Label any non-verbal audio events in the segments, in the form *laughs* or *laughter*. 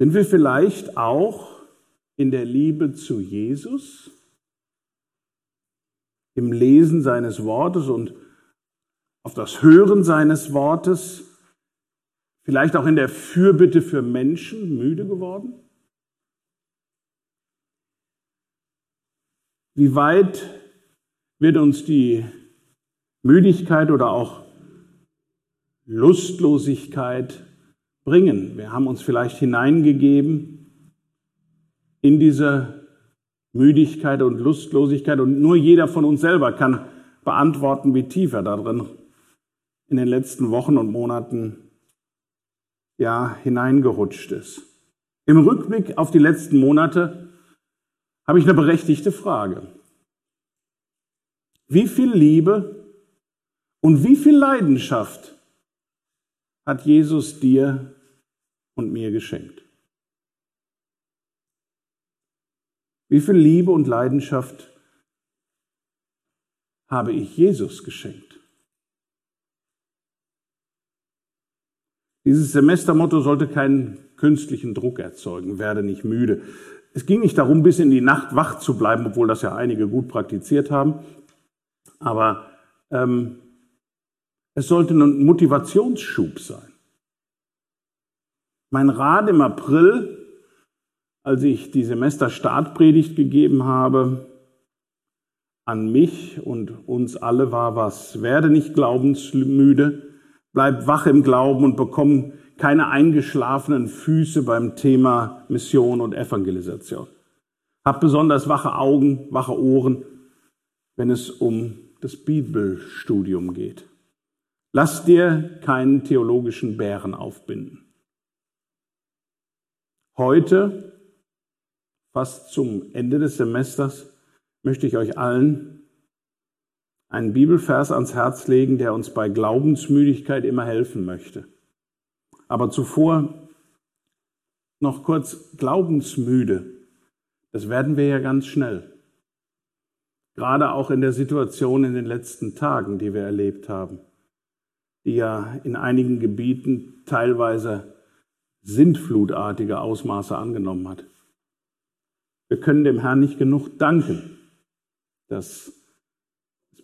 Sind wir vielleicht auch in der Liebe zu Jesus, im Lesen seines Wortes und auf das Hören seines Wortes, vielleicht auch in der Fürbitte für Menschen müde geworden? Wie weit wird uns die Müdigkeit oder auch Lustlosigkeit bringen? Wir haben uns vielleicht hineingegeben in diese Müdigkeit und Lustlosigkeit und nur jeder von uns selber kann beantworten, wie tief er darin in den letzten Wochen und Monaten ja hineingerutscht ist. Im Rückblick auf die letzten Monate habe ich eine berechtigte Frage. Wie viel Liebe und wie viel Leidenschaft hat Jesus dir und mir geschenkt? Wie viel Liebe und Leidenschaft habe ich Jesus geschenkt? Dieses Semestermotto sollte keinen künstlichen Druck erzeugen, werde nicht müde. Es ging nicht darum, bis in die Nacht wach zu bleiben, obwohl das ja einige gut praktiziert haben. Aber ähm, es sollte ein Motivationsschub sein. Mein Rat im April, als ich die Semesterstartpredigt gegeben habe, an mich und uns alle war was, werde nicht glaubensmüde, bleib wach im Glauben und bekomm keine eingeschlafenen Füße beim Thema Mission und Evangelisation. Hab besonders wache Augen, wache Ohren, wenn es um das Bibelstudium geht. Lass dir keinen theologischen Bären aufbinden. Heute, fast zum Ende des Semesters, möchte ich euch allen einen Bibelvers ans Herz legen, der uns bei Glaubensmüdigkeit immer helfen möchte. Aber zuvor noch kurz glaubensmüde. Das werden wir ja ganz schnell. Gerade auch in der Situation in den letzten Tagen, die wir erlebt haben, die ja in einigen Gebieten teilweise sintflutartige Ausmaße angenommen hat. Wir können dem Herrn nicht genug danken, dass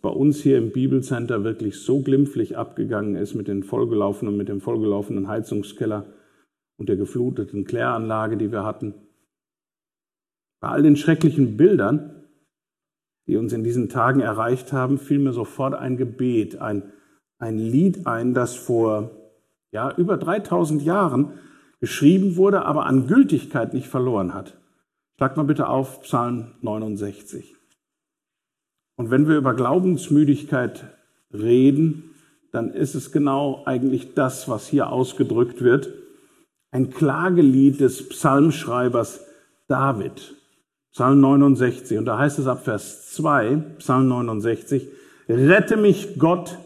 bei uns hier im Bibelcenter wirklich so glimpflich abgegangen ist mit den vollgelaufenen, mit dem vollgelaufenen Heizungskeller und der gefluteten Kläranlage, die wir hatten. Bei all den schrecklichen Bildern, die uns in diesen Tagen erreicht haben, fiel mir sofort ein Gebet, ein, ein Lied ein, das vor ja, über 3000 Jahren geschrieben wurde, aber an Gültigkeit nicht verloren hat. Schlag mal bitte auf Psalm 69. Und wenn wir über Glaubensmüdigkeit reden, dann ist es genau eigentlich das, was hier ausgedrückt wird. Ein Klagelied des Psalmschreibers David. Psalm 69. Und da heißt es ab Vers 2, Psalm 69, Rette mich Gott,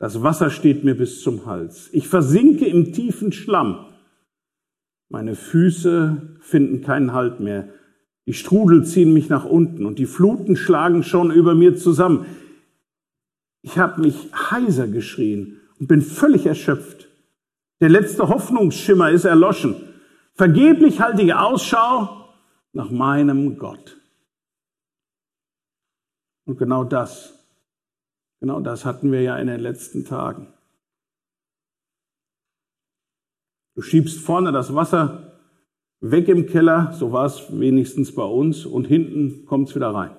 das Wasser steht mir bis zum Hals. Ich versinke im tiefen Schlamm. Meine Füße finden keinen Halt mehr. Die Strudel ziehen mich nach unten und die Fluten schlagen schon über mir zusammen. Ich habe mich heiser geschrien und bin völlig erschöpft. Der letzte Hoffnungsschimmer ist erloschen. Vergeblich halte ich Ausschau nach meinem Gott. Und genau das, genau das hatten wir ja in den letzten Tagen. Du schiebst vorne das Wasser weg im Keller, so war es wenigstens bei uns, und hinten kommt es wieder rein.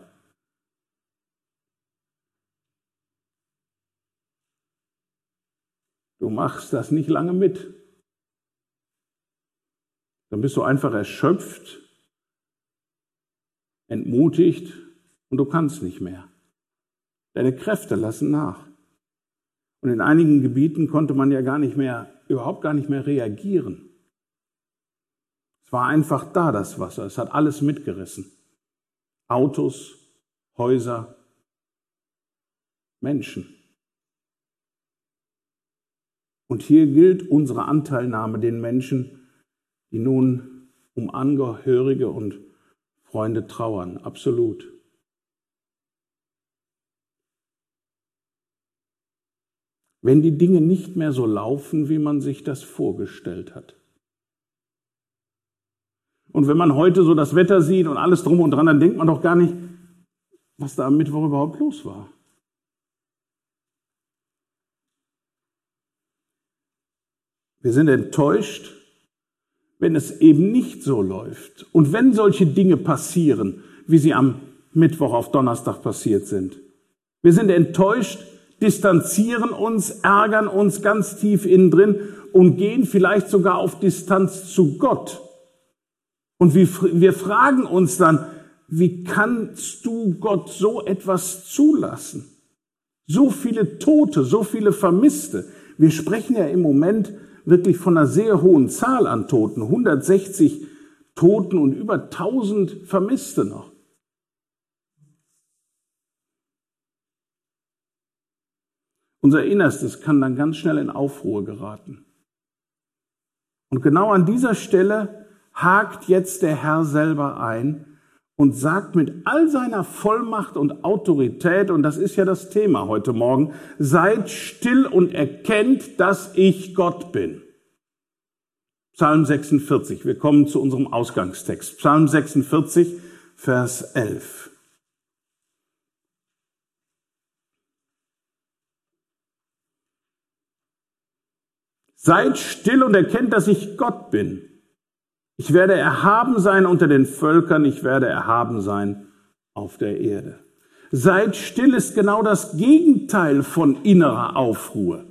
Du machst das nicht lange mit. Dann bist du einfach erschöpft, entmutigt und du kannst nicht mehr. Deine Kräfte lassen nach. Und in einigen Gebieten konnte man ja gar nicht mehr, überhaupt gar nicht mehr reagieren war einfach da, das Wasser. Es hat alles mitgerissen. Autos, Häuser, Menschen. Und hier gilt unsere Anteilnahme den Menschen, die nun um Angehörige und Freunde trauern. Absolut. Wenn die Dinge nicht mehr so laufen, wie man sich das vorgestellt hat Und wenn man heute so das Wetter sieht und alles drum und dran, dann denkt man doch gar nicht, was da am Mittwoch überhaupt los war. Wir sind enttäuscht, wenn es eben nicht so läuft. Und wenn solche Dinge passieren, wie sie am Mittwoch auf Donnerstag passiert sind. Wir sind enttäuscht, distanzieren uns, ärgern uns ganz tief innen drin und gehen vielleicht sogar auf Distanz zu Gott. Und wir fragen uns dann, wie kannst du Gott so etwas zulassen? So viele Tote, so viele Vermisste. Wir sprechen ja im Moment wirklich von einer sehr hohen Zahl an Toten. 160 Toten und über 1000 Vermisste noch. Unser Innerstes kann dann ganz schnell in Aufruhr geraten. Und genau an dieser Stelle hakt jetzt der Herr selber ein und sagt mit all seiner Vollmacht und Autorität, und das ist ja das Thema heute Morgen, seid still und erkennt, dass ich Gott bin. Psalm 46, wir kommen zu unserem Ausgangstext. Psalm 46, Vers 11. Seid still und erkennt, dass ich Gott bin. Ich werde erhaben sein unter den Völkern, ich werde erhaben sein auf der Erde. Seid still ist genau das Gegenteil von innerer Aufruhr.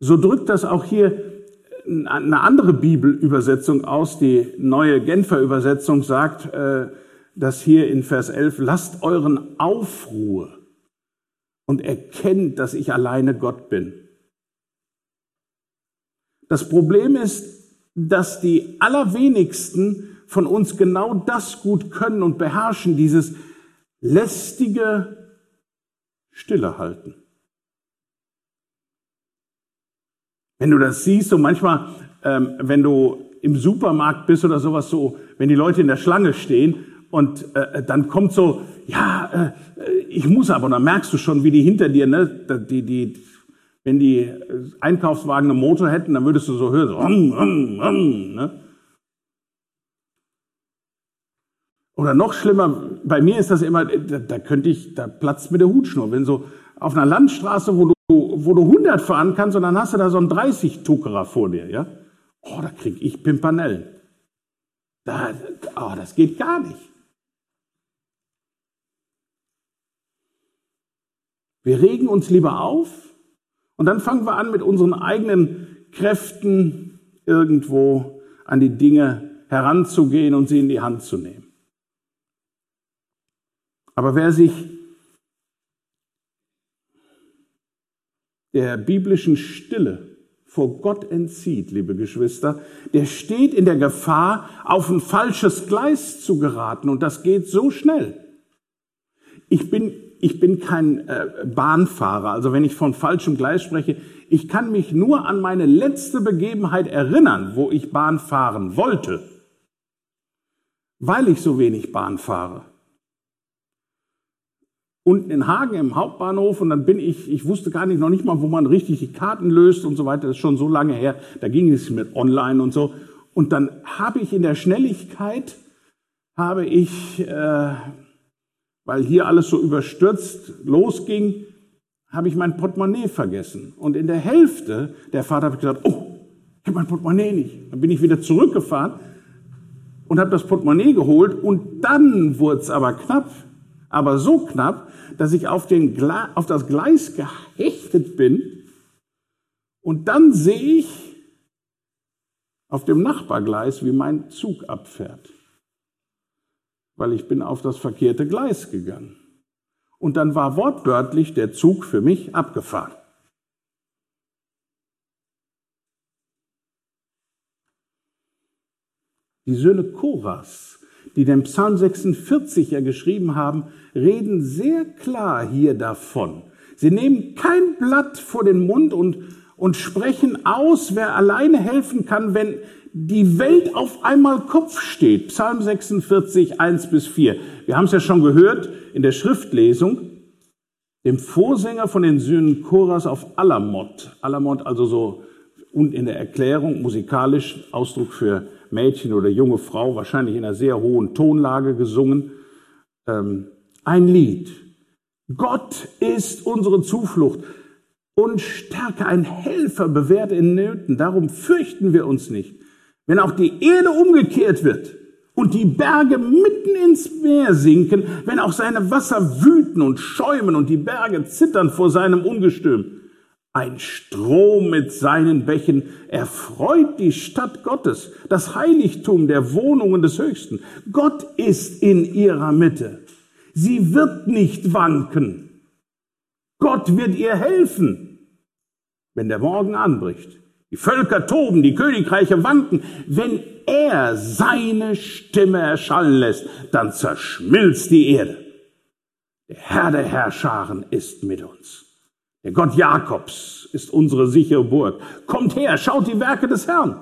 So drückt das auch hier eine andere Bibelübersetzung aus. Die neue Genfer Übersetzung sagt, äh, dass hier in Vers 11, lasst euren Aufruhr und erkennt, dass ich alleine Gott bin. Das Problem ist, dass die allerwenigsten von uns genau das gut können und beherrschen, dieses lästige Stille halten. Wenn du das siehst, so manchmal, ähm, wenn du im Supermarkt bist oder sowas, so, wenn die Leute in der Schlange stehen und äh, dann kommt so, ja, äh, ich muss aber, dann merkst du schon, wie die hinter dir, ne, die, die, wenn die Einkaufswagen einen Motor hätten, dann würdest du so hören, so, rum, rum, rum, ne? Oder noch schlimmer, bei mir ist das immer, da, da könnte ich, da platzt mir der Hutschnur. Wenn so auf einer Landstraße, wo du, wo du 100 fahren kannst und dann hast du da so einen 30-Tuckerer vor dir, ja? Oh, da krieg ich Pimpanellen. Da, oh, das geht gar nicht. Wir regen uns lieber auf, und dann fangen wir an, mit unseren eigenen Kräften irgendwo an die Dinge heranzugehen und sie in die Hand zu nehmen. Aber wer sich der biblischen Stille vor Gott entzieht, liebe Geschwister, der steht in der Gefahr, auf ein falsches Gleis zu geraten. Und das geht so schnell. Ich bin ich bin kein äh, Bahnfahrer, also wenn ich von falschem Gleis spreche, ich kann mich nur an meine letzte Begebenheit erinnern, wo ich Bahn fahren wollte, weil ich so wenig Bahn fahre. Unten in Hagen im Hauptbahnhof und dann bin ich, ich wusste gar nicht, noch nicht mal, wo man richtig die Karten löst und so weiter, das ist schon so lange her, da ging es mit online und so. Und dann habe ich in der Schnelligkeit, habe ich äh, weil hier alles so überstürzt losging, habe ich mein Portemonnaie vergessen. Und in der Hälfte der habe ich gesagt, oh, ich habe mein Portemonnaie nicht. Dann bin ich wieder zurückgefahren und habe das Portemonnaie geholt und dann wurde es aber knapp, aber so knapp, dass ich auf, den auf das Gleis gehechtet bin und dann sehe ich auf dem Nachbargleis, wie mein Zug abfährt weil ich bin auf das verkehrte Gleis gegangen. Und dann war wortwörtlich der Zug für mich abgefahren. Die Söhne Koras, die den Psalm 46 ja geschrieben haben, reden sehr klar hier davon. Sie nehmen kein Blatt vor den Mund und, und sprechen aus, wer alleine helfen kann, wenn die Welt auf einmal Kopf steht. Psalm 46, 1 bis 4. Wir haben es ja schon gehört in der Schriftlesung, dem Vorsänger von den Söhnen Choras auf Alamot. Alamot also so und in der Erklärung musikalisch Ausdruck für Mädchen oder junge Frau, wahrscheinlich in einer sehr hohen Tonlage gesungen, ähm, ein Lied. Gott ist unsere Zuflucht und Stärke, ein Helfer bewährt in Nöten. Darum fürchten wir uns nicht. Wenn auch die Erde umgekehrt wird und die Berge mitten ins Meer sinken, wenn auch seine Wasser wüten und schäumen und die Berge zittern vor seinem Ungestüm, ein Strom mit seinen Bächen erfreut die Stadt Gottes, das Heiligtum der Wohnungen des Höchsten. Gott ist in ihrer Mitte. Sie wird nicht wanken. Gott wird ihr helfen, wenn der Morgen anbricht. Die Völker toben, die Königreiche wanken. Wenn er seine Stimme erschallen lässt, dann zerschmilzt die Erde. Der Herr der Herrscharen ist mit uns. Der Gott Jakobs ist unsere sichere Burg. Kommt her, schaut die Werke des Herrn,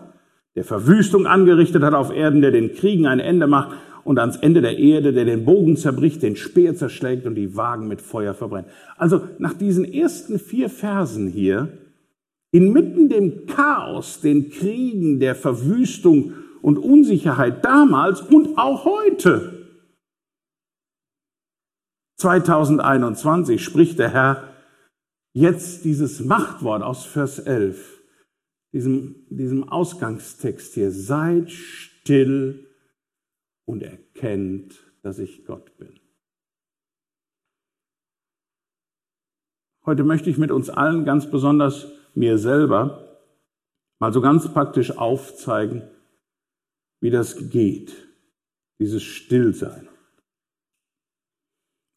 der Verwüstung angerichtet hat auf Erden, der den Kriegen ein Ende macht und ans Ende der Erde, der den Bogen zerbricht, den Speer zerschlägt und die Wagen mit Feuer verbrennt. Also nach diesen ersten vier Versen hier, inmitten dem Chaos, den Kriegen, der Verwüstung und Unsicherheit damals und auch heute, 2021 spricht der Herr jetzt dieses Machtwort aus Vers 11, diesem, diesem Ausgangstext hier, seid still und erkennt, dass ich Gott bin. Heute möchte ich mit uns allen, ganz besonders mir selber, mal so ganz praktisch aufzeigen, wie das geht, dieses Stillsein.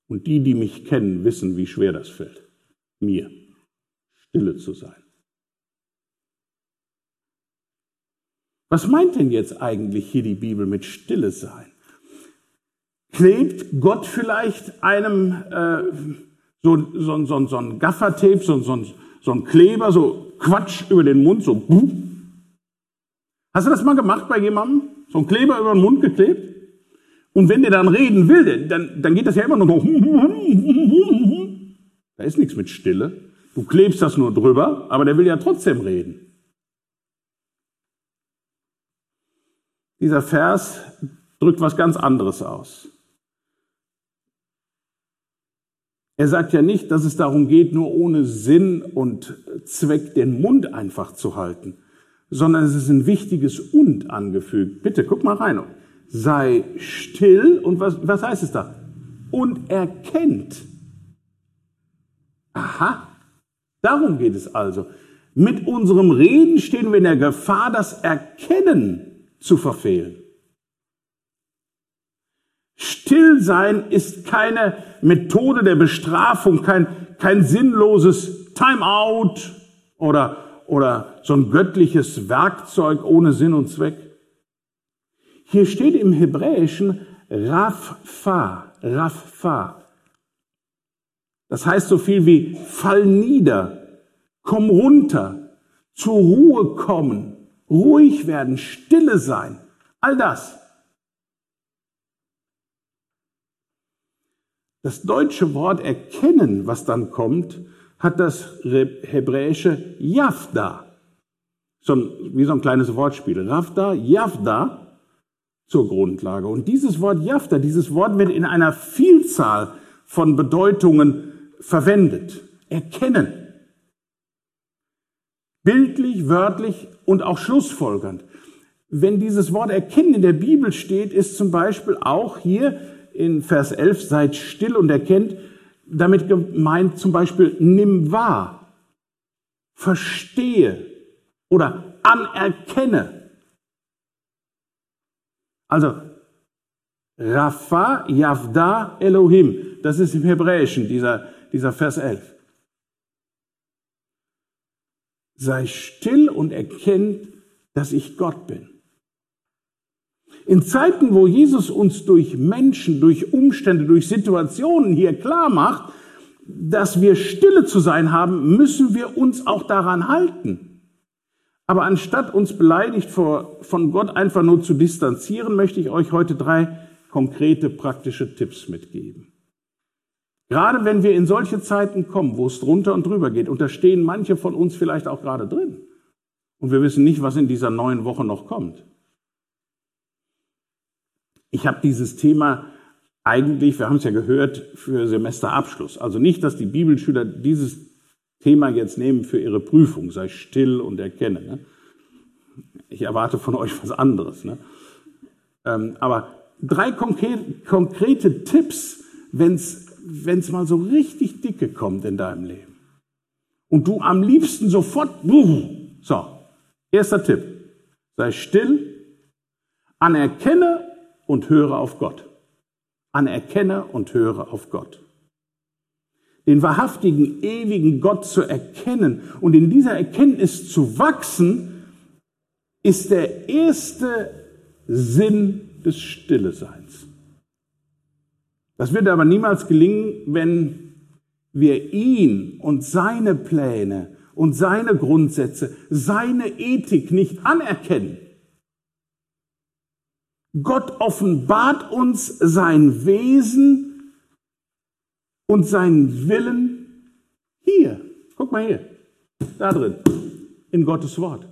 Und die, die mich kennen, wissen, wie schwer das fällt, mir stille zu sein. Was meint denn jetzt eigentlich hier die Bibel mit Stille sein? Klebt Gott vielleicht einem äh, so, so, so, so ein Gaffertape, so, so, so ein Kleber, so Quatsch über den Mund, so. Hast du das mal gemacht bei jemandem? So ein Kleber über den Mund geklebt? Und wenn der dann reden will, dann, dann geht das ja immer nur so. Da ist nichts mit Stille. Du klebst das nur drüber, aber der will ja trotzdem reden. Dieser Vers drückt was ganz anderes aus. Er sagt ja nicht, dass es darum geht, nur ohne Sinn und Zweck den Mund einfach zu halten, sondern es ist ein wichtiges Und angefügt. Bitte, guck mal rein. Sei still und was, was heißt es da? Und erkennt. Aha, darum geht es also. Mit unserem Reden stehen wir in der Gefahr, das Erkennen zu verfehlen. Stillsein ist keine Methode der Bestrafung, kein, kein sinnloses Timeout oder, oder so ein göttliches Werkzeug ohne Sinn und Zweck. Hier steht im Hebräischen Raffa, Raffa. Das heißt so viel wie fall nieder, komm runter, zur Ruhe kommen, ruhig werden, stille sein, all das. Das deutsche Wort erkennen, was dann kommt, hat das hebräische Yafda. So ein, wie so ein kleines Wortspiel. Rafda, Yafda zur Grundlage. Und dieses Wort Yafda, dieses Wort wird in einer Vielzahl von Bedeutungen verwendet. Erkennen bildlich, wörtlich und auch schlussfolgernd. Wenn dieses Wort erkennen in der Bibel steht, ist zum Beispiel auch hier in Vers 11, seid still und erkennt, damit gemeint zum Beispiel, nimm wahr, verstehe oder anerkenne. Also, Rafa Yavda Elohim, das ist im Hebräischen dieser, dieser Vers 11. sei still und erkennt, dass ich Gott bin. In Zeiten, wo Jesus uns durch Menschen, durch Umstände, durch Situationen hier klar macht, dass wir stille zu sein haben, müssen wir uns auch daran halten. Aber anstatt uns beleidigt vor, von Gott einfach nur zu distanzieren, möchte ich euch heute drei konkrete praktische Tipps mitgeben. Gerade wenn wir in solche Zeiten kommen, wo es drunter und drüber geht, und da stehen manche von uns vielleicht auch gerade drin. Und wir wissen nicht, was in dieser neuen Woche noch kommt. Ich habe dieses Thema eigentlich, wir haben es ja gehört, für Semesterabschluss. Also nicht, dass die Bibelschüler dieses Thema jetzt nehmen für ihre Prüfung, sei still und erkenne. Ne? Ich erwarte von euch was anderes. Ne? Ähm, aber drei konkrete Tipps, wenn es mal so richtig dicke kommt in deinem Leben. Und du am liebsten sofort, so, erster Tipp, sei still, anerkenne und höre auf Gott. Anerkenne und höre auf Gott. Den wahrhaftigen, ewigen Gott zu erkennen und in dieser Erkenntnis zu wachsen, ist der erste Sinn des Stilleseins. Das wird aber niemals gelingen, wenn wir ihn und seine Pläne und seine Grundsätze, seine Ethik nicht anerkennen. Gott offenbart uns sein Wesen und seinen Willen hier. Guck mal hier, da drin, in Gottes Wort.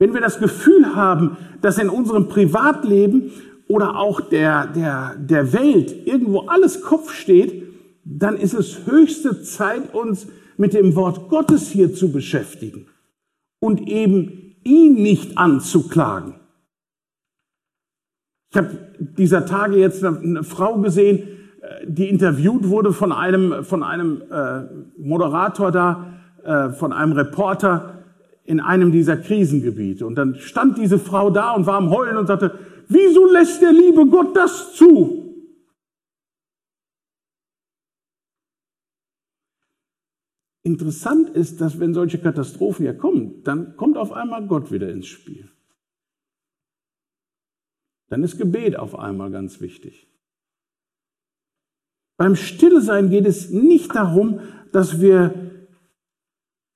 Wenn wir das Gefühl haben, dass in unserem Privatleben oder auch der, der, der Welt irgendwo alles Kopf steht, dann ist es höchste Zeit, uns mit dem Wort Gottes hier zu beschäftigen und eben ihn nicht anzuklagen. Ich habe dieser Tage jetzt eine, Frau gesehen, äh, die interviewt wurde von einem, von einem äh, Moderator da, äh, von einem Reporter, in einem dieser Krisengebiete. Und dann stand diese Frau da und war am Heulen und sagte, wieso lässt der liebe Gott das zu? Interessant ist, dass wenn solche Katastrophen ja kommen, dann kommt auf einmal Gott wieder ins Spiel. Dann ist Gebet auf einmal ganz wichtig. Beim Stillsein geht es nicht darum, dass wir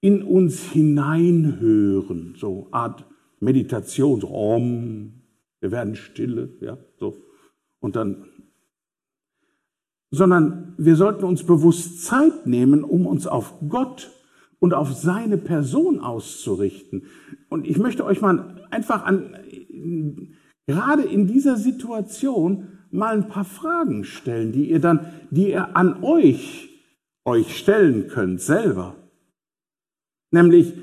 in uns hineinhören, so Art Meditation, so Om, wir werden stille, ja, so. Und dann, sondern wir sollten uns bewusst Zeit nehmen, um uns auf Gott und auf seine Person auszurichten. Und ich möchte euch mal einfach an, gerade in dieser Situation mal ein paar Fragen stellen, die ihr dann, die ihr an euch, euch stellen könnt selber. Nämlich,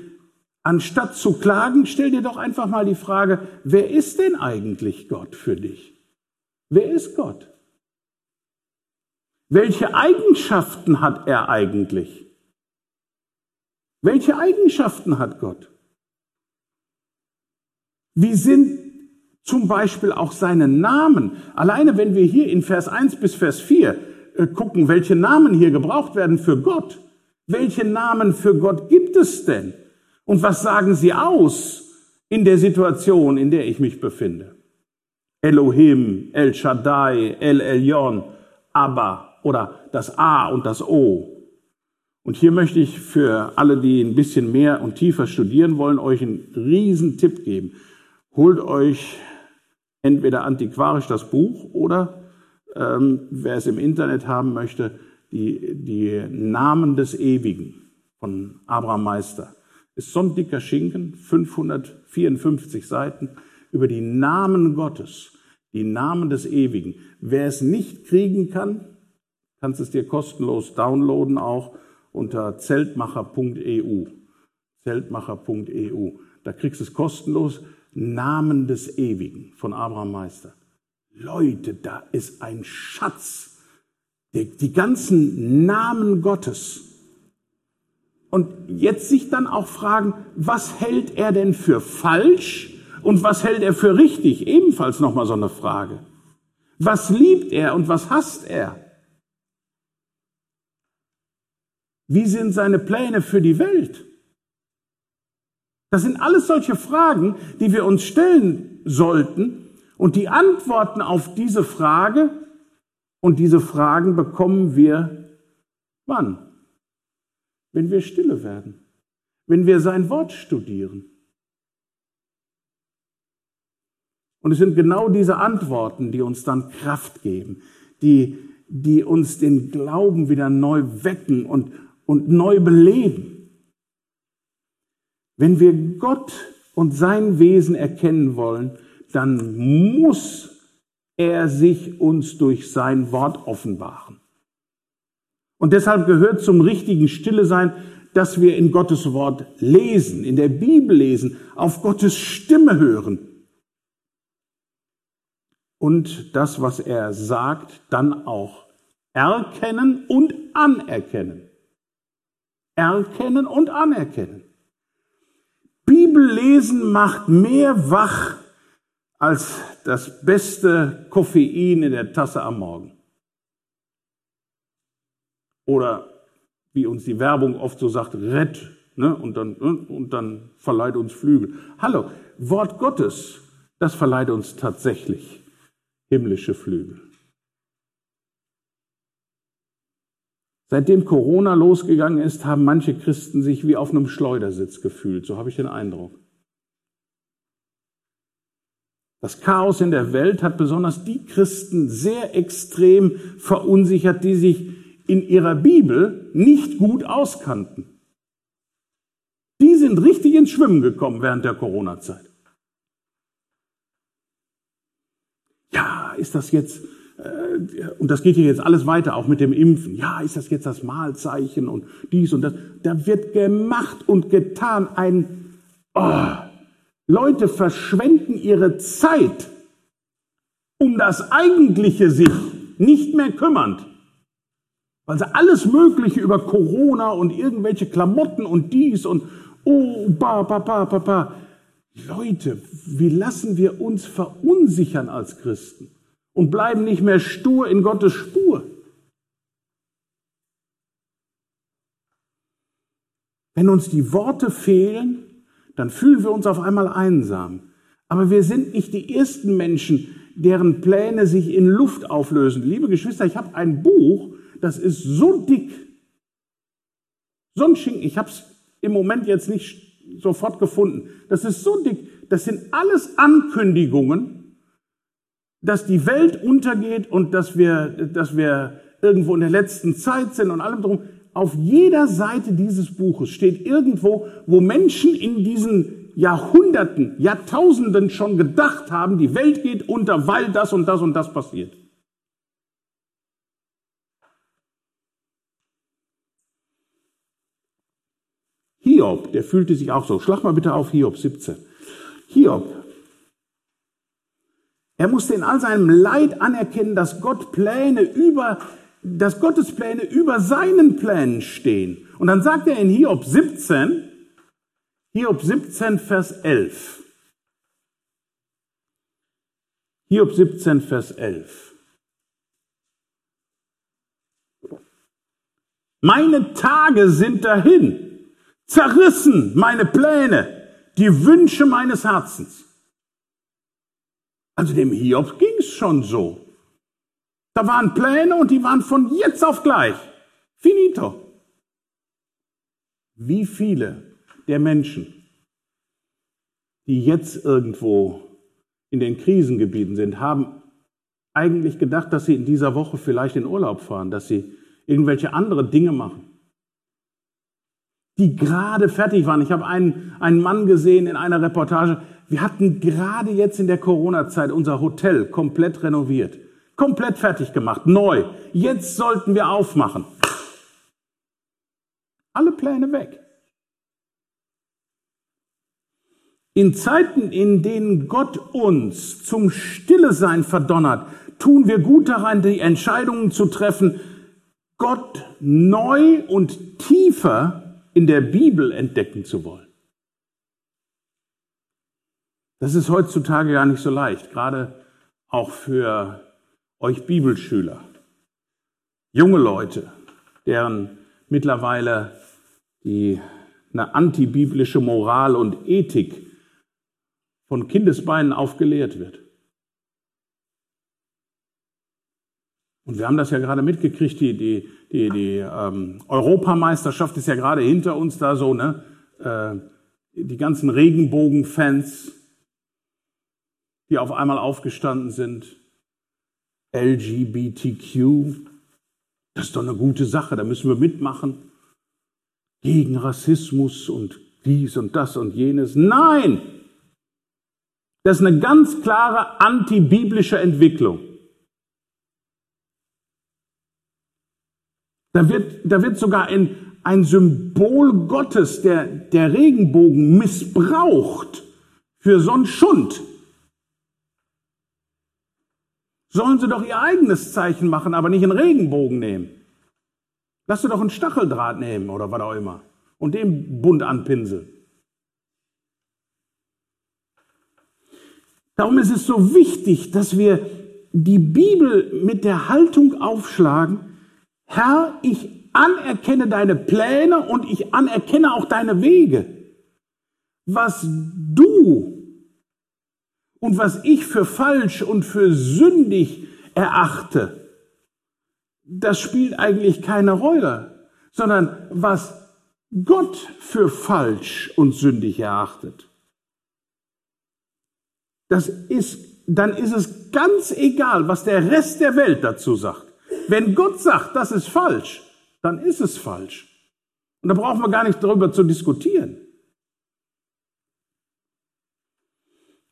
anstatt zu klagen, stell dir doch einfach mal die Frage, wer ist denn eigentlich Gott für dich? Wer ist Gott? Welche Eigenschaften hat er eigentlich? Welche Eigenschaften hat Gott? Wie sind zum Beispiel auch seine Namen? Alleine wenn wir hier in Vers 1 bis Vers 4 äh, gucken, welche Namen hier gebraucht werden für Gott, welche Namen für Gott gibt es denn? Und was sagen sie aus in der Situation, in der ich mich befinde? Elohim, El Shaddai, El Elyon, Abba oder das A und das O. Und hier möchte ich für alle, die ein bisschen mehr und tiefer studieren wollen, euch einen riesen Tipp geben. Holt euch entweder antiquarisch das Buch oder ähm, wer es im Internet haben möchte, die, die Namen des Ewigen von Abraham Meister. Ist so ein dicker Schinken, 554 Seiten, über die Namen Gottes, die Namen des Ewigen. Wer es nicht kriegen kann, kannst es dir kostenlos downloaden, auch unter zeltmacher.eu. Zeltmacher.eu. Da kriegst du es kostenlos. Namen des Ewigen von Abraham Meister. Leute, da ist ein Schatz die, die ganzen Namen Gottes. Und jetzt sich dann auch fragen, was hält er denn für falsch und was hält er für richtig? Ebenfalls nochmal so eine Frage. Was liebt er und was hasst er? Wie sind seine Pläne für die Welt? Das sind alles solche Fragen, die wir uns stellen sollten. Und die Antworten auf diese Frage und diese Fragen bekommen wir wann? Wenn wir stille werden, wenn wir sein Wort studieren. Und es sind genau diese Antworten, die uns dann Kraft geben, die, die uns den Glauben wieder neu wecken und, und neu beleben. Wenn wir Gott und sein Wesen erkennen wollen, dann muss er sich uns durch sein Wort offenbaren. Und deshalb gehört zum richtigen Stille sein, dass wir in Gottes Wort lesen, in der Bibel lesen, auf Gottes Stimme hören. Und das, was er sagt, dann auch erkennen und anerkennen. Erkennen und anerkennen. Bibellesen macht mehr wach als das beste Koffein in der Tasse am Morgen. Oder wie uns die Werbung oft so sagt, rett, ne? und, dann, ne? und dann verleiht uns Flügel. Hallo, Wort Gottes, das verleiht uns tatsächlich himmlische Flügel. Seitdem Corona losgegangen ist, haben manche Christen sich wie auf einem Schleudersitz gefühlt, so habe ich den Eindruck. Das Chaos in der Welt hat besonders die Christen sehr extrem verunsichert, die sich in ihrer Bibel nicht gut auskannten. Die sind richtig ins Schwimmen gekommen während der Corona-Zeit. Ja, ist das jetzt, und das geht hier jetzt alles weiter, auch mit dem Impfen. Ja, ist das jetzt das Mahlzeichen und dies und das. Da wird gemacht und getan ein, oh, Leute verschwenden ihre Zeit um das Eigentliche sich nicht mehr kümmernd weil sie alles Mögliche über Corona und irgendwelche Klamotten und dies und oh, ba, ba, ba, ba, ba. Leute, wie lassen wir uns verunsichern als Christen und bleiben nicht mehr stur in Gottes Spur? Wenn uns die Worte fehlen, dann fühlen wir uns auf einmal einsam. Aber wir sind nicht die ersten Menschen, deren Pläne sich in Luft auflösen. Liebe Geschwister, ich habe ein Buch, das ist so dick. So ein Schinken, ich habe es im Moment jetzt nicht sofort gefunden. Das ist so dick. Das sind alles Ankündigungen, dass die Welt untergeht und dass wir, dass wir irgendwo in der letzten Zeit sind und allem drum. Auf jeder Seite dieses Buches steht irgendwo, wo Menschen in diesen Jahrhunderten, Jahrtausenden schon gedacht haben, die Welt geht unter, weil das und das und das passiert. Hiob, der fühlte sich auch so. Schlag mal bitte auf Hiob 17. Hiob. Er musste in all seinem Leid anerkennen, dass Gott Pläne über, dass Gottes Pläne über seinen Plänen stehen. Und dann sagt er in Hiob 17, Hiob 17, Vers 11. Hiob 17, Vers 11. Meine Tage sind dahin Zerrissen meine Pläne, die Wünsche meines Herzens. Also dem Hiob ging es schon so. Da waren Pläne und die waren von jetzt auf gleich. Finito. Wie viele der Menschen, die jetzt irgendwo in den Krisengebieten sind, haben eigentlich gedacht, dass sie in dieser Woche vielleicht in Urlaub fahren, dass sie irgendwelche andere Dinge machen die gerade fertig waren. Ich habe einen, einen Mann gesehen in einer Reportage. Wir hatten gerade jetzt in der Corona-Zeit unser Hotel komplett renoviert, komplett fertig gemacht, neu. Jetzt sollten wir aufmachen. Alle Pläne weg. In Zeiten, in denen Gott uns zum Stillesein verdonnert, tun wir gut daran, die Entscheidungen zu treffen, Gott neu und tiefer in der Bibel entdecken zu wollen. Das ist heutzutage gar nicht so leicht, gerade auch für euch Bibelschüler. Junge Leute, deren mittlerweile die, eine antibiblische Moral und Ethik von Kindesbeinen auf gelehrt wird. Und wir haben das ja gerade mitgekriegt, die, die, die, die ähm, Europameisterschaft ist ja gerade hinter uns da so, ne? Äh, die ganzen Regenbogen-Fans, die auf einmal aufgestanden sind. LGBTQ, das ist doch eine gute Sache, da müssen wir mitmachen. Gegen Rassismus und dies und das und jenes. Nein! Das ist eine ganz klare antibiblische Entwicklung. Da wird, da wird sogar ein, ein Symbol Gottes, der, der Regenbogen, missbraucht für so einen Schund. Sollen sie doch ihr eigenes Zeichen machen, aber nicht einen Regenbogen nehmen. Lass sie doch einen Stacheldraht nehmen oder was auch immer und den bunt anpinseln. Darum ist es so wichtig, dass wir die Bibel mit der Haltung aufschlagen, Herr, ich anerkenne deine Pläne und ich anerkenne auch deine Wege. Was du und was ich für falsch und für sündig erachte, das spielt eigentlich keine Rolle, sondern was Gott für falsch und sündig erachtet. Das ist, dann ist es ganz egal, was der Rest der Welt dazu sagt. Wenn Gott sagt, das ist falsch, dann ist es falsch. Und da brauchen wir gar nicht darüber zu diskutieren.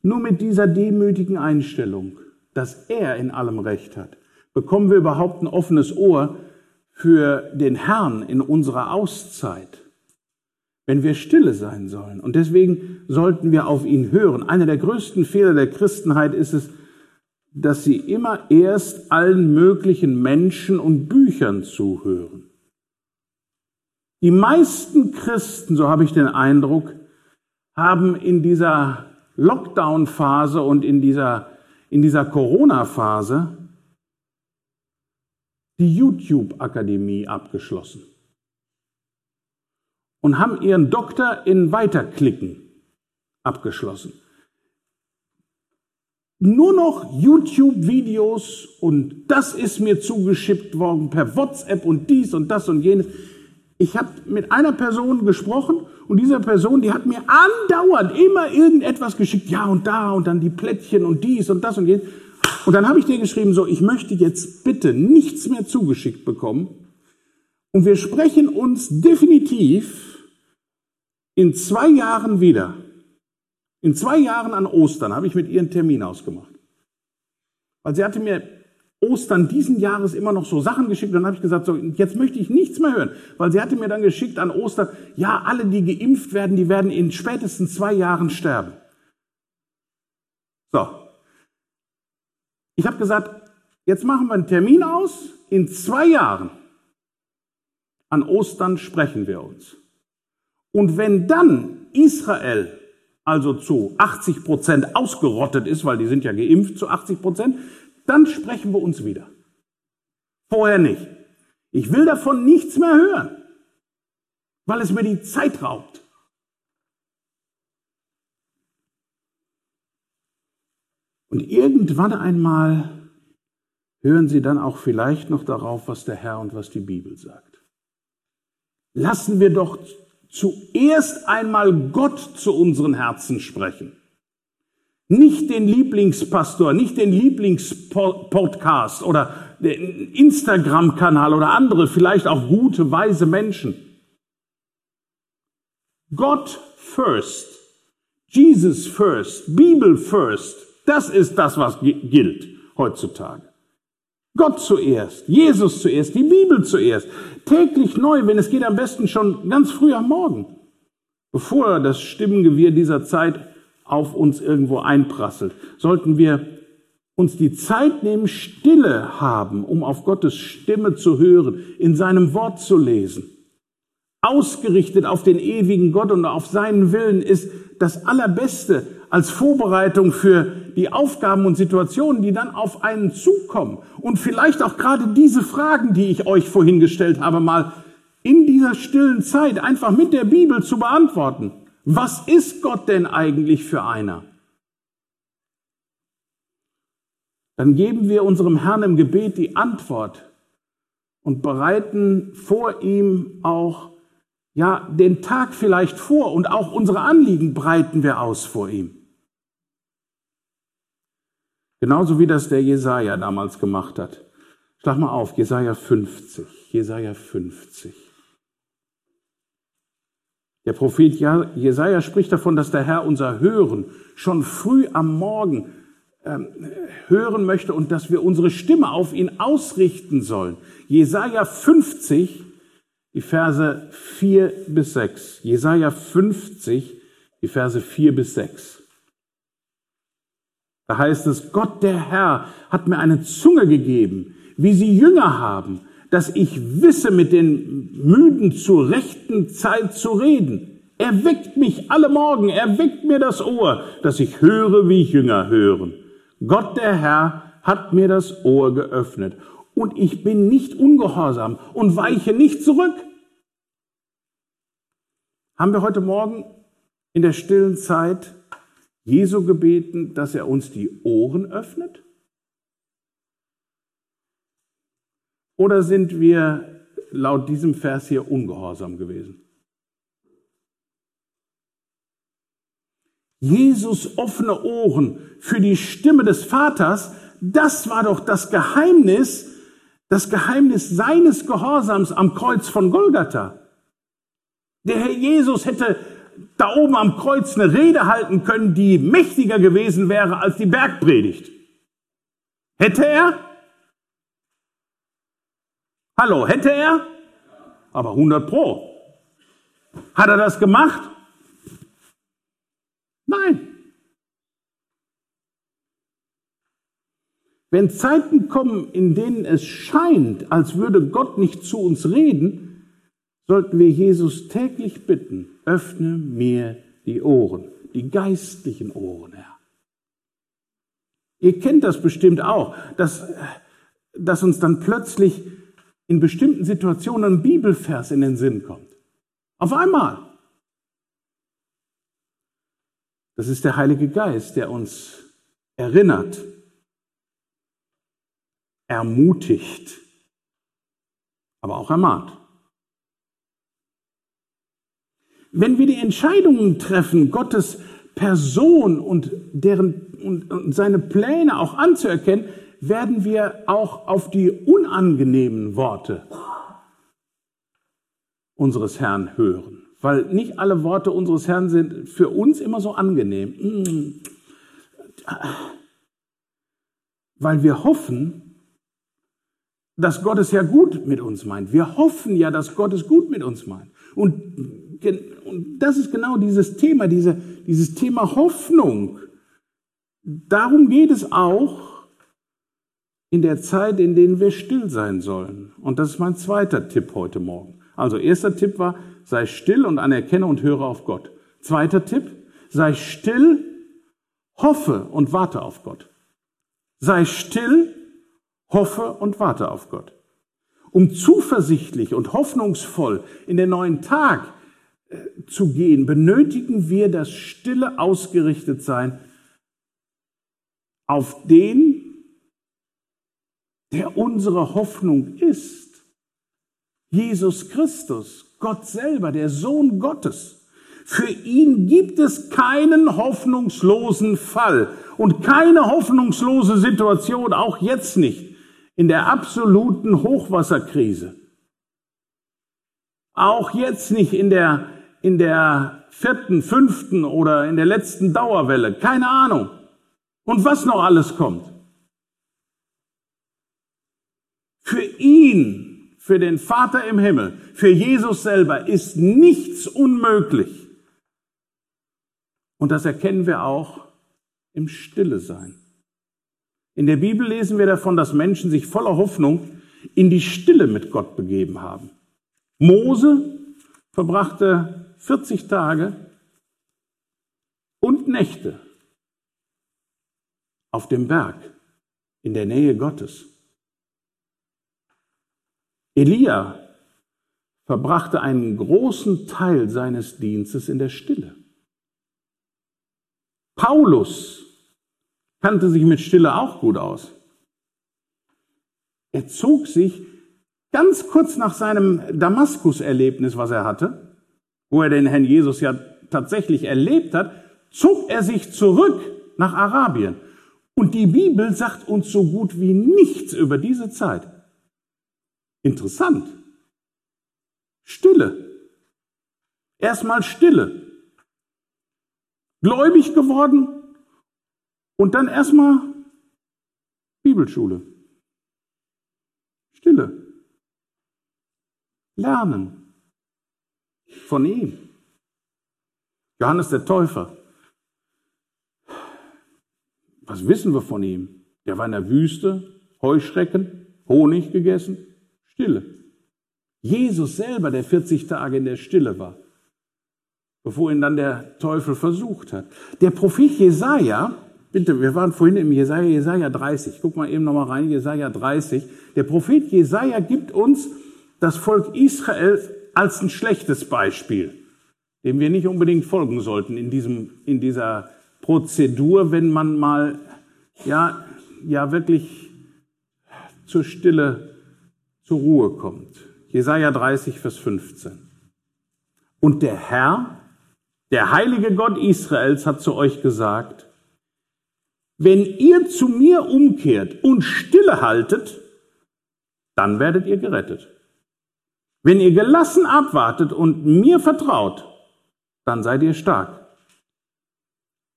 Nur mit dieser demütigen Einstellung, dass er in allem Recht hat, bekommen wir überhaupt ein offenes Ohr für den Herrn in unserer Auszeit, wenn wir stille sein sollen. Und deswegen sollten wir auf ihn hören. Einer der größten Fehler der Christenheit ist es, dass sie immer erst allen möglichen Menschen und Büchern zuhören. Die meisten Christen, so habe ich den Eindruck, haben in dieser Lockdown-Phase und in dieser, in dieser Corona-Phase die YouTube-Akademie abgeschlossen und haben ihren Doktor in Weiterklicken abgeschlossen nur noch YouTube-Videos und das ist mir zugeschickt worden per WhatsApp und dies und das und jenes. Ich habe mit einer Person gesprochen und diese Person, die hat mir andauernd immer irgendetwas geschickt, ja und da und dann die Plättchen und dies und das und jenes. Und dann habe ich dir geschrieben, so, ich möchte jetzt bitte nichts mehr zugeschickt bekommen. Und wir sprechen uns definitiv in zwei Jahren wieder. In zwei Jahren an Ostern habe ich mit ihr einen Termin ausgemacht. Weil sie hatte mir Ostern diesen Jahres immer noch so Sachen geschickt. Dann habe ich gesagt, so, jetzt möchte ich nichts mehr hören. Weil sie hatte mir dann geschickt an Ostern, ja, alle, die geimpft werden, die werden in spätestens zwei Jahren sterben. So. Ich habe gesagt, jetzt machen wir einen Termin aus. In zwei Jahren an Ostern sprechen wir uns. Und wenn dann Israel also zu 80 Prozent ausgerottet ist, weil die sind ja geimpft zu 80 Prozent, dann sprechen wir uns wieder. Vorher nicht. Ich will davon nichts mehr hören, weil es mir die Zeit raubt. Und irgendwann einmal hören Sie dann auch vielleicht noch darauf, was der Herr und was die Bibel sagt. Lassen wir doch zuerst einmal Gott zu unseren Herzen sprechen. Nicht den Lieblingspastor, nicht den Lieblingspodcast oder den Instagram-Kanal oder andere, vielleicht auch gute, weise Menschen. Gott first, Jesus first, Bibel first, das ist das, was gilt heutzutage. Gott zuerst, Jesus zuerst, die Bibel zuerst. Täglich neu, wenn es geht, am besten schon ganz früh am Morgen, bevor das Stimmengewirr dieser Zeit auf uns irgendwo einprasselt, sollten wir uns die Zeit nehmen, Stille haben, um auf Gottes Stimme zu hören, in seinem Wort zu lesen. Ausgerichtet auf den ewigen Gott und auf seinen Willen ist das Allerbeste als Vorbereitung für die Aufgaben und Situationen, die dann auf einen zukommen. Und vielleicht auch gerade diese Fragen, die ich euch vorhin gestellt habe, mal in dieser stillen Zeit einfach mit der Bibel zu beantworten. Was ist Gott denn eigentlich für einer? Dann geben wir unserem Herrn im Gebet die Antwort und bereiten vor ihm auch ja den Tag vielleicht vor und auch unsere Anliegen breiten wir aus vor ihm. Genauso wie das der Jesaja damals gemacht hat. Schlag mal auf, Jesaja 50. Jesaja 50. Der Prophet Jesaja spricht davon, dass der Herr unser Hören schon früh am Morgen ähm, hören möchte und dass wir unsere Stimme auf ihn ausrichten sollen. Jesaja 50, die Verse 4 bis 6. Jesaja 50, die Verse 4 bis 6. Da heißt es, Gott der Herr hat mir eine Zunge gegeben, wie sie Jünger haben, dass ich wisse, mit den Müden zur rechten Zeit zu reden. Er weckt mich alle Morgen, er weckt mir das Ohr, dass ich höre, wie Jünger hören. Gott der Herr hat mir das Ohr geöffnet und ich bin nicht ungehorsam und weiche nicht zurück. Haben wir heute Morgen in der stillen Zeit Jesu gebeten, dass er uns die Ohren öffnet? Oder sind wir laut diesem Vers hier ungehorsam gewesen? Jesus offene Ohren für die Stimme des Vaters, das war doch das Geheimnis, das Geheimnis seines Gehorsams am Kreuz von Golgatha. Der Herr Jesus hätte da oben am Kreuz eine Rede halten können, die mächtiger gewesen wäre als die Bergpredigt. Hätte er? Hallo, hätte er? Aber 100 Pro. Hat er das gemacht? Nein. Wenn Zeiten kommen, in denen es scheint, als würde Gott nicht zu uns reden, sollten wir Jesus täglich bitten, öffne mir die Ohren, die geistlichen Ohren, Herr. Ihr kennt das bestimmt auch, dass, dass uns dann plötzlich in bestimmten Situationen ein Bibelvers in den Sinn kommt. Auf einmal. Das ist der Heilige Geist, der uns erinnert, ermutigt, aber auch ermahnt. Wenn wir die Entscheidungen treffen, Gottes Person und, deren, und, seine Pläne auch anzuerkennen, werden wir auch auf die unangenehmen Worte unseres Herrn hören. Weil nicht alle Worte unseres Herrn sind für uns immer so angenehm. Mm. Weil wir hoffen, dass Gott es ja gut mit uns meint. Wir hoffen ja, dass Gott es gut mit uns meint. Und, und das ist genau dieses Thema, diese, dieses Thema Hoffnung. Darum geht es auch in der Zeit, in denen wir still sein sollen. Und das ist mein zweiter Tipp heute Morgen. Also erster Tipp war, sei still und anerkenne und höre auf Gott. Zweiter Tipp, sei still, hoffe und warte auf Gott. Sei still, hoffe und warte auf Gott. Um zuversichtlich und hoffnungsvoll in den neuen Tag äh, zu gehen, benötigen wir das stille ausgerichtet sein auf den, der unsere Hoffnung ist. Jesus Christus, Gott selber, der Sohn Gottes. Für ihn gibt es keinen hoffnungslosen Fall und keine hoffnungslose Situation, auch jetzt nicht, in der absoluten Hochwasserkrise. Auch jetzt nicht in der, in der vierten, fünften oder in der letzten Dauerwelle. Keine Ahnung. Und was noch alles kommt. Für ihn, für den Vater im Himmel, für Jesus selber ist nichts unmöglich. Und das erkennen wir auch im Stille sein. In der Bibel lesen wir davon, dass Menschen sich voller Hoffnung in die Stille mit Gott begeben haben. Mose verbrachte 40 Tage und Nächte auf dem Berg in der Nähe Gottes. Elia verbrachte einen großen Teil seines Dienstes in der Stille. Paulus kannte sich mit Stille auch gut aus. Er zog sich ganz kurz nach seinem Damaskus-Erlebnis, was er hatte, wo er den Herrn Jesus ja tatsächlich erlebt hat, zog er sich zurück nach Arabien. Und die Bibel sagt uns so gut wie nichts über diese Zeit. Interessant. Stille. Erstmal Stille. Gläubig geworden und dann erstmal Bibelschule. Stille. Lernen. Von ihm. Johannes der Täufer. Was wissen wir von ihm? Der war in der Wüste, Heuschrecken, Honig gegessen, Stille. Jesus selber, der 40 Tage in der Stille war, bevor ihn dann der Teufel versucht hat. Der Prophet Jesaja, bitte, wir waren vorhin im Jesaja, Jesaja 30, guck mal eben nochmal rein, Jesaja 30. Der Prophet Jesaja gibt uns das Volk Israel als ein schlechtes Beispiel, dem wir nicht unbedingt folgen sollten in diesem, in dieser Prozedur, wenn man mal, ja, ja, wirklich zur Stille, zur Ruhe kommt. Jesaja 30, Vers 15. Und der Herr, der heilige Gott Israels hat zu euch gesagt, wenn ihr zu mir umkehrt und Stille haltet, dann werdet ihr gerettet. Wenn ihr gelassen abwartet und mir vertraut, dann seid ihr stark.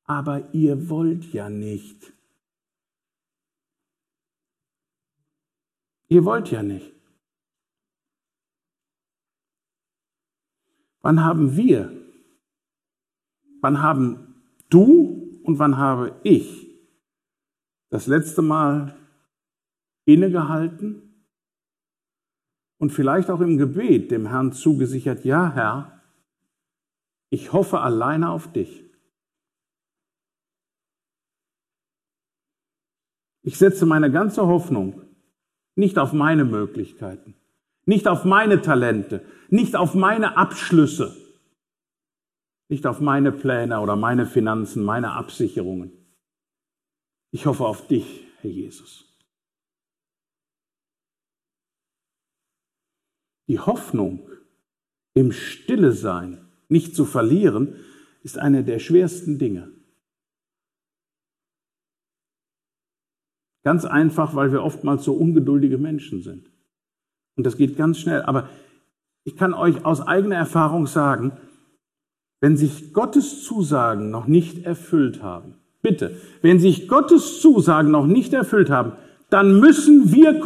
Aber ihr wollt ja nicht. Ihr wollt ja nicht. Wann haben wir, wann haben du und wann habe ich das letzte Mal innegehalten und vielleicht auch im Gebet dem Herrn zugesichert, ja Herr, ich hoffe alleine auf dich. Ich setze meine ganze Hoffnung nicht auf meine Möglichkeiten, nicht auf meine Talente, nicht auf meine Abschlüsse, nicht auf meine Pläne oder meine Finanzen, meine Absicherungen. Ich hoffe auf dich, Herr Jesus. Die Hoffnung im Stille sein, nicht zu verlieren, ist eine der schwersten Dinge. Ganz einfach, weil wir oftmals so ungeduldige Menschen sind. Und das geht ganz schnell. Aber ich kann euch aus eigener Erfahrung sagen, wenn sich Gottes Zusagen noch nicht erfüllt haben, Bitte, wenn sich Gottes Zusagen noch nicht erfüllt haben, dann müssen wir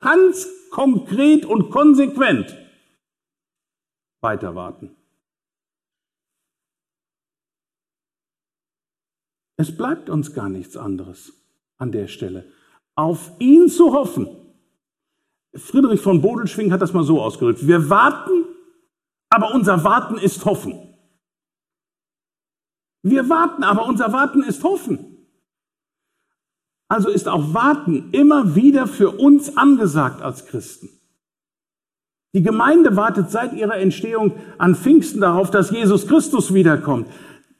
ganz konkret und konsequent weiter warten. Es bleibt uns gar nichts anderes an der Stelle. Auf ihn zu hoffen. Friedrich von Bodelschwing hat das mal so ausgedrückt. Wir warten, aber unser Warten ist Hoffen. Wir warten, aber unser Warten ist Hoffen. Also ist auch Warten immer wieder für uns angesagt als Christen. Die Gemeinde wartet seit ihrer Entstehung an Pfingsten darauf, dass Jesus Christus wiederkommt.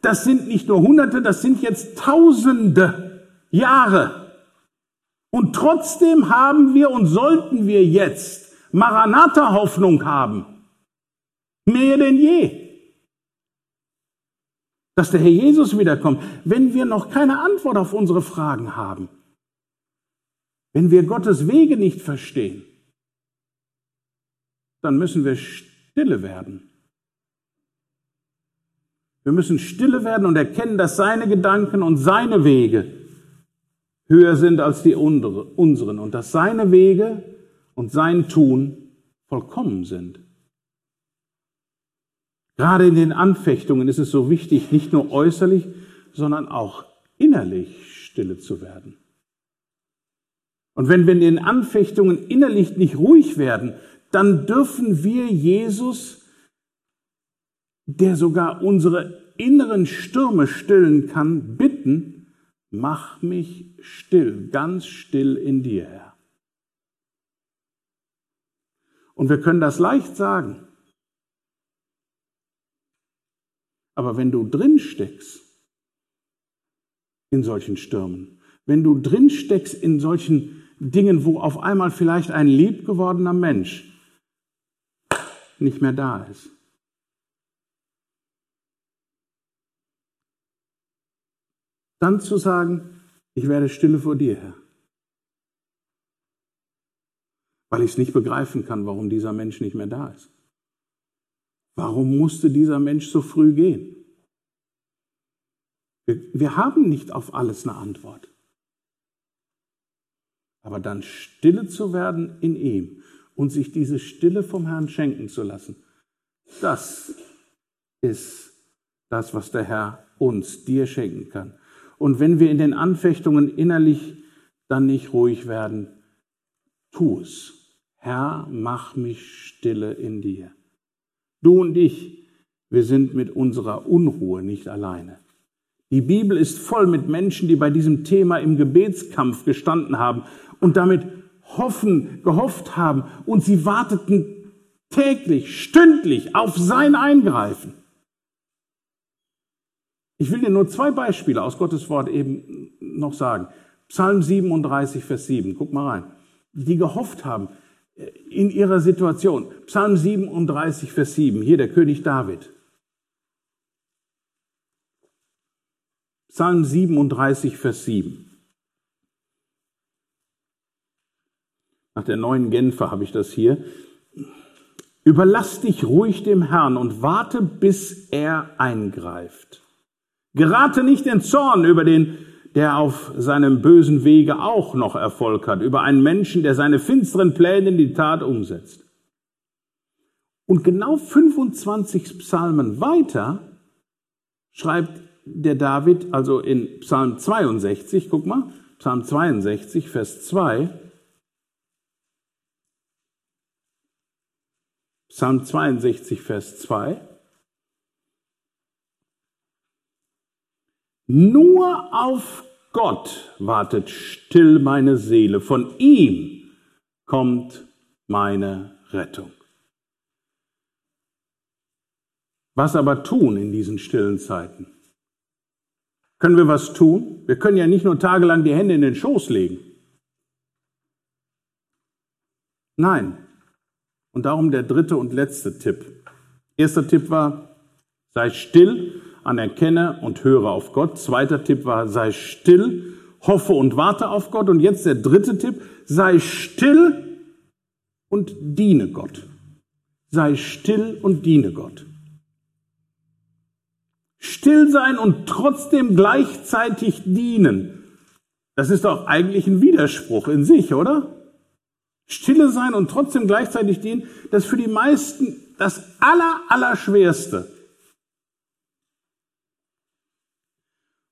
Das sind nicht nur Hunderte, das sind jetzt Tausende Jahre. Und trotzdem haben wir und sollten wir jetzt Maranatha-Hoffnung haben. Mehr denn je dass der Herr Jesus wiederkommt, wenn wir noch keine Antwort auf unsere Fragen haben, wenn wir Gottes Wege nicht verstehen, dann müssen wir stille werden. Wir müssen stille werden und erkennen, dass seine Gedanken und seine Wege höher sind als die unseren und dass seine Wege und sein Tun vollkommen sind. Gerade in den Anfechtungen ist es so wichtig, nicht nur äußerlich, sondern auch innerlich stille zu werden. Und wenn wir in den Anfechtungen innerlich nicht ruhig werden, dann dürfen wir Jesus, der sogar unsere inneren Stürme stillen kann, bitten, mach mich still, ganz still in dir, Herr. Und wir können das leicht sagen. Aber wenn du drin steckst in solchen Stürmen, wenn du drin steckst in solchen Dingen, wo auf einmal vielleicht ein liebgewordener Mensch nicht mehr da ist, dann zu sagen, ich werde stille vor dir, Herr. Weil ich es nicht begreifen kann, warum dieser Mensch nicht mehr da ist Warum musste dieser Mensch so früh gehen? Wir, wir haben nicht auf alles eine Antwort. Aber dann stille zu werden in ihm und sich diese Stille vom Herrn schenken zu lassen, das ist das, was der Herr uns, dir schenken kann. Und wenn wir in den Anfechtungen innerlich dann nicht ruhig werden, tu es. Herr, mach mich stille in dir. Du und ich, wir sind mit unserer Unruhe nicht alleine. Die Bibel ist voll mit Menschen, die bei diesem Thema im Gebetskampf gestanden haben und damit hoffen, gehofft haben und sie warteten täglich, stündlich auf sein Eingreifen. Ich will dir nur zwei Beispiele aus Gottes Wort eben noch sagen. Psalm 37, Vers 7, guck mal rein. Die gehofft haben äh, in ihrer Situation. Psalm 37, Vers 7, hier der König David. Psalm 37, Vers 7. Nach der neuen Genfer habe ich das hier. Überlass dich ruhig dem Herrn und warte, bis er eingreift. Gerate nicht in Zorn über den, der auf seinem bösen Wege auch noch Erfolg hat, über einen Menschen, der seine finsteren Pläne in die Tat umsetzt. Und genau 25 Psalmen weiter schreibt der David, also in Psalm 62, guck mal, Psalm 62, Vers 2, Psalm 62, Vers 2, Nur auf Gott wartet still meine Seele, von ihm kommt meine Rettung. Was aber tun in diesen stillen Zeiten? Können wir was tun? Wir können ja nicht nur tagelang die Hände in den Schoß legen. Nein. Und darum der dritte und letzte Tipp. Erster Tipp war, sei still anerkenne und höre auf Gott. Zweiter Tipp war, sei still, hoffe und warte auf Gott. Und jetzt der dritte Tipp, sei still und diene Gott. Sei still und diene Gott. Still sein und trotzdem gleichzeitig dienen. Das ist doch eigentlich ein Widerspruch in sich, oder? Stille sein und trotzdem gleichzeitig dienen, das ist für die meisten das aller, aller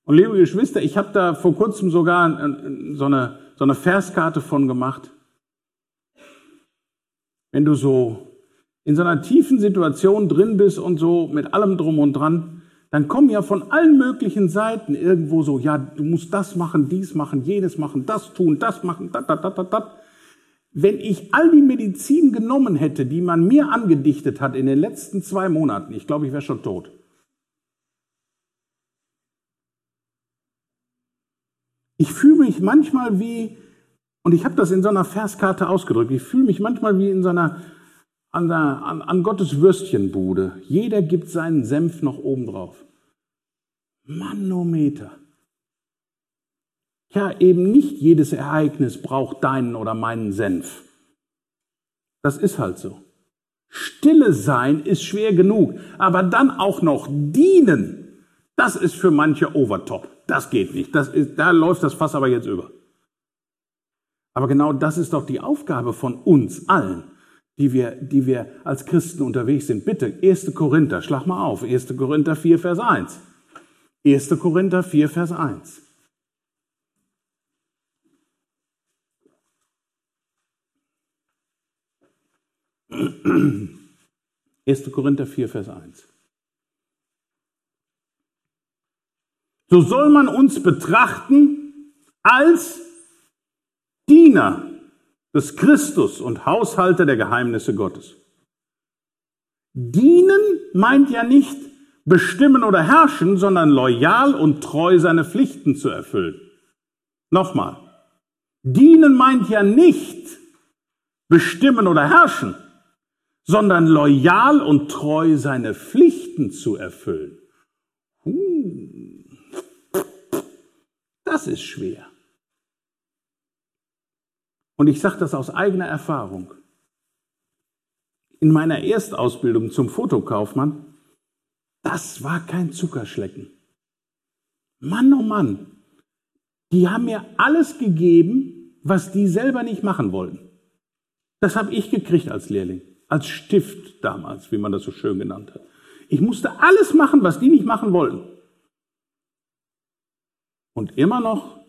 Und liebe Geschwister, ich habe da vor kurzem sogar so eine, so eine Verskarte von gemacht. Wenn du so in so einer tiefen Situation drin bist und so mit allem drum und dran, dann kommen ja von allen möglichen Seiten irgendwo so, ja, du musst das machen, dies machen, jenes machen, das tun, das machen, dat, dat, dat, dat, dat. Wenn ich all die Medizin genommen hätte, die man mir angedichtet hat in den letzten zwei Monaten, ich glaube, ich wäre schon tot. Ich fühle mich manchmal wie, und ich habe das in so einer Verskarte ausgedrückt, ich fühle mich manchmal wie in so einer, an, der, an, an Gottes Würstchenbude. Jeder gibt seinen Senf noch oben drauf. Manometer. Ja, eben nicht jedes Ereignis braucht deinen oder meinen Senf. Das ist halt so. Stille sein ist schwer genug, aber dann auch noch dienen, das ist für manche overtop. Das geht nicht. Das ist, da läuft das Fass aber jetzt über. Aber genau das ist doch die Aufgabe von uns allen, die wir, die wir als Christen unterwegs sind. Bitte, 1. Korinther, schlag mal auf, 1. Korinther 4, Vers 1. 1. Korinther 4, Vers 1. Erste Korinther 4, Vers 1. *clears throat* so soll man uns betrachten als Diener des Christus und Haushalter der Geheimnisse Gottes. Dienen meint ja nicht bestimmen oder herrschen, sondern loyal und treu seine Pflichten zu erfüllen. Nochmal. Dienen meint ja nicht bestimmen oder herrschen, sondern loyal und treu seine Pflichten zu erfüllen. Das ist schwer. Und ich sage das aus eigener Erfahrung. in meiner Erstausbildung zum Fotokaufmann, das war kein Zuckerschlecken. Mann, oh Mann, die haben mir alles gegeben, was die selber nicht machen wollten. Das habe ich gekriegt als Lehrling, als Stift damals, wie man das so schön genannt hat. Ich musste alles machen, was die nicht machen wollten. Und immer noch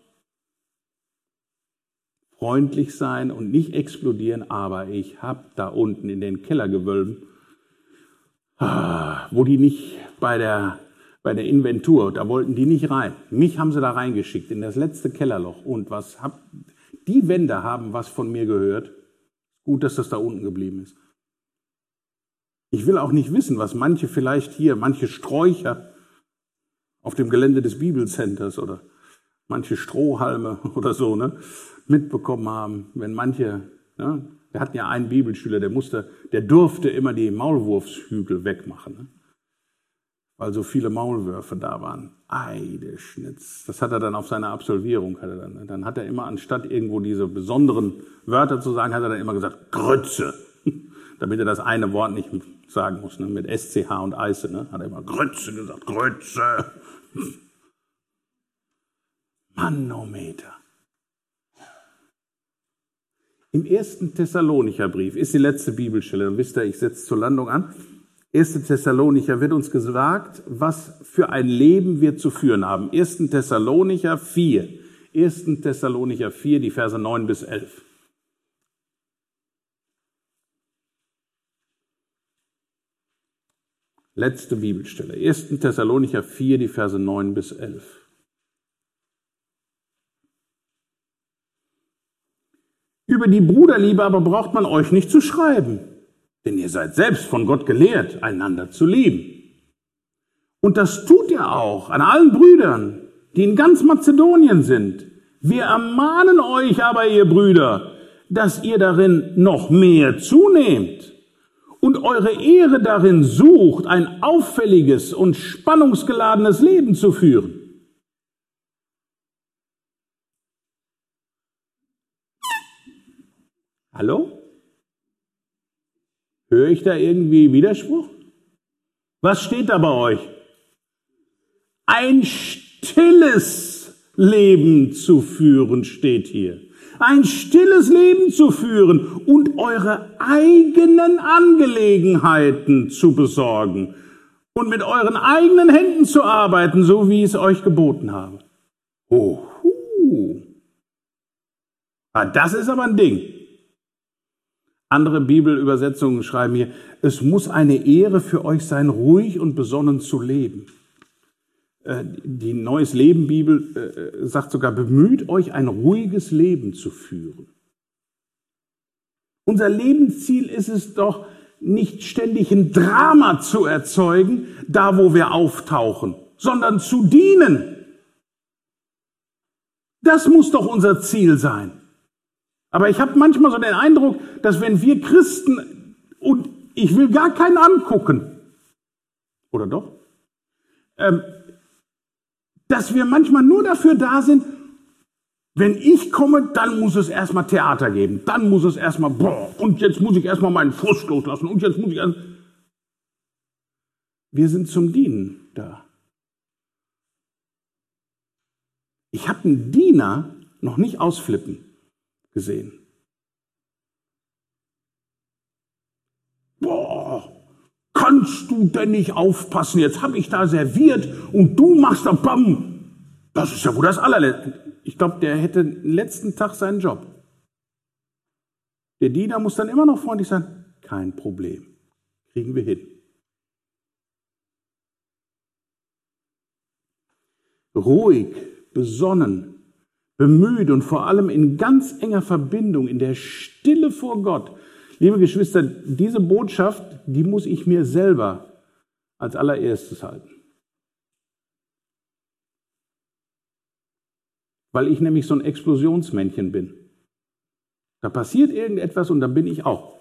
freundlich sein und nicht explodieren, aber ich habe da unten in den Kellergewölben, ah, wo die nicht bei der, bei der Inventur, da wollten die nicht rein. Mich haben sie da reingeschickt in das letzte Kellerloch. Und was hab, die Wände haben was von mir gehört. Gut, dass das da unten geblieben ist. Ich will auch nicht wissen, was manche vielleicht hier, manche Sträucher auf dem Gelände des Bibelcenters oder manche Strohhalme *laughs* oder so, ne, mitbekommen haben, wenn manche, ne, wir hatten ja einen Bibelschüler, der musste, der durfte immer die Maulwurfshügel wegmachen, ne, weil so viele Maulwürfe da waren. Eideschnitz. Das hat er dann auf seiner Absolvierung, hat er dann, dann hat er immer anstatt irgendwo diese besonderen Wörter zu sagen, hat er dann immer gesagt, Grütze. *laughs* Damit er das eine Wort nicht sagen muss, ne, mit SCH und Eise, ne, hat er immer Grütze gesagt, Grütze. *laughs* Manometer. Im ersten Thessalonicher Brief ist die letzte Bibelstelle, dann wisst ihr, ich setze zur Landung an. 1. Thessalonicher wird uns gesagt, was für ein Leben wir zu führen haben. 1. Thessalonicher 4. 1. Thessalonicher 4, die Verse 9 bis 11. Letzte Bibelstelle. 1. Thessalonicher 4, die Verse 9 bis 11. Über die Bruderliebe aber braucht man euch nicht zu schreiben, denn ihr seid selbst von Gott gelehrt, einander zu lieben. Und das tut ihr auch an allen Brüdern, die in ganz Mazedonien sind. Wir ermahnen euch aber, ihr Brüder, dass ihr darin noch mehr zunehmt und eure Ehre darin sucht, ein auffälliges und spannungsgeladenes Leben zu führen. Hallo? Höre ich da irgendwie Widerspruch? Was steht da bei euch? Ein stilles Leben zu führen steht hier. Ein stilles Leben zu führen und eure eigenen Angelegenheiten zu besorgen und mit euren eigenen Händen zu arbeiten, so wie ich es euch geboten habe. Oh, ah, das ist aber ein Ding. Andere Bibelübersetzungen schreiben hier, es muss eine Ehre für euch sein, ruhig und besonnen zu leben. Äh, die Neues Leben Bibel äh, sagt sogar, bemüht euch ein ruhiges Leben zu führen. Unser Lebensziel ist es doch, nicht ständig ein Drama zu erzeugen, da wo wir auftauchen, sondern zu dienen. Das muss doch unser Ziel sein. Aber ich habe manchmal so den Eindruck, dass wenn wir Christen, und ich will gar keinen angucken, oder doch, ähm, dass wir manchmal nur dafür da sind, wenn ich komme, dann muss es erstmal Theater geben. Dann muss es erstmal, boah, und jetzt muss ich erstmal meinen Frust loslassen und jetzt muss ich. Erst wir sind zum Dienen da. Ich habe einen Diener noch nicht ausflippen gesehen. Boah, kannst du denn nicht aufpassen? Jetzt habe ich da serviert und du machst da Bam. Das ist ja wohl das allerletzte. Ich glaube, der hätte letzten Tag seinen Job. Der Diener muss dann immer noch freundlich sein. Kein Problem. Kriegen wir hin. Ruhig, besonnen, bemüht und vor allem in ganz enger Verbindung, in der Stille vor Gott. Liebe Geschwister, diese Botschaft, die muss ich mir selber als allererstes halten. Weil ich nämlich so ein Explosionsmännchen bin. Da passiert irgendetwas und dann bin ich auch.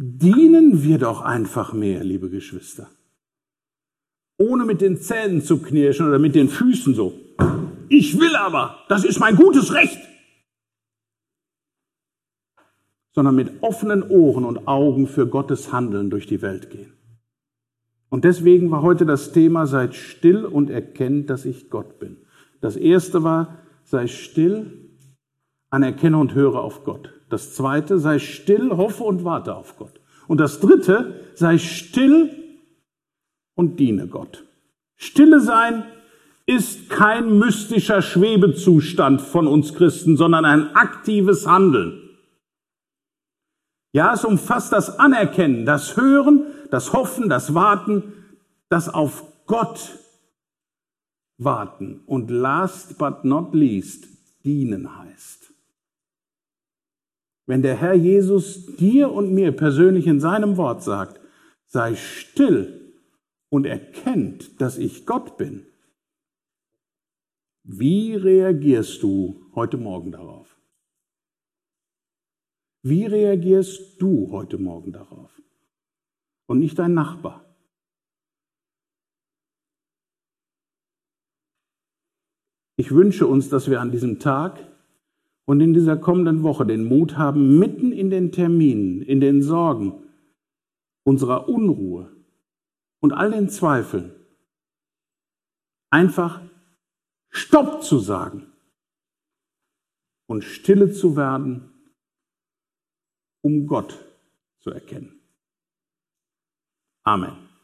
Dienen wir doch einfach mehr, liebe Geschwister ohne mit den Zähnen zu knirschen oder mit den Füßen so. Ich will aber, das ist mein gutes Recht. sondern mit offenen Ohren und Augen für Gottes Handeln durch die Welt gehen. Und deswegen war heute das Thema, seid still und erkennt, dass ich Gott bin. Das erste war, sei still, anerkenne und höre auf Gott. Das zweite, sei still, hoffe und warte auf Gott. Und das dritte, sei still und diene Gott. Stille sein ist kein mystischer Schwebezustand von uns Christen, sondern ein aktives Handeln. Ja, es umfasst das Anerkennen, das Hören, das Hoffen, das Warten, das auf Gott warten. Und last but not least, dienen heißt. Wenn der Herr Jesus dir und mir persönlich in seinem Wort sagt, sei still und erkennt, dass ich Gott bin, wie reagierst du heute Morgen darauf? Wie reagierst du heute Morgen darauf? Und nicht dein Nachbar. Ich wünsche uns, dass wir an diesem Tag und in dieser kommenden Woche den Mut haben, mitten in den Terminen, in den Sorgen, unserer Unruhe und all den Zweifeln einfach Stopp zu sagen und stille zu werden um Gott zu erkennen. Amen.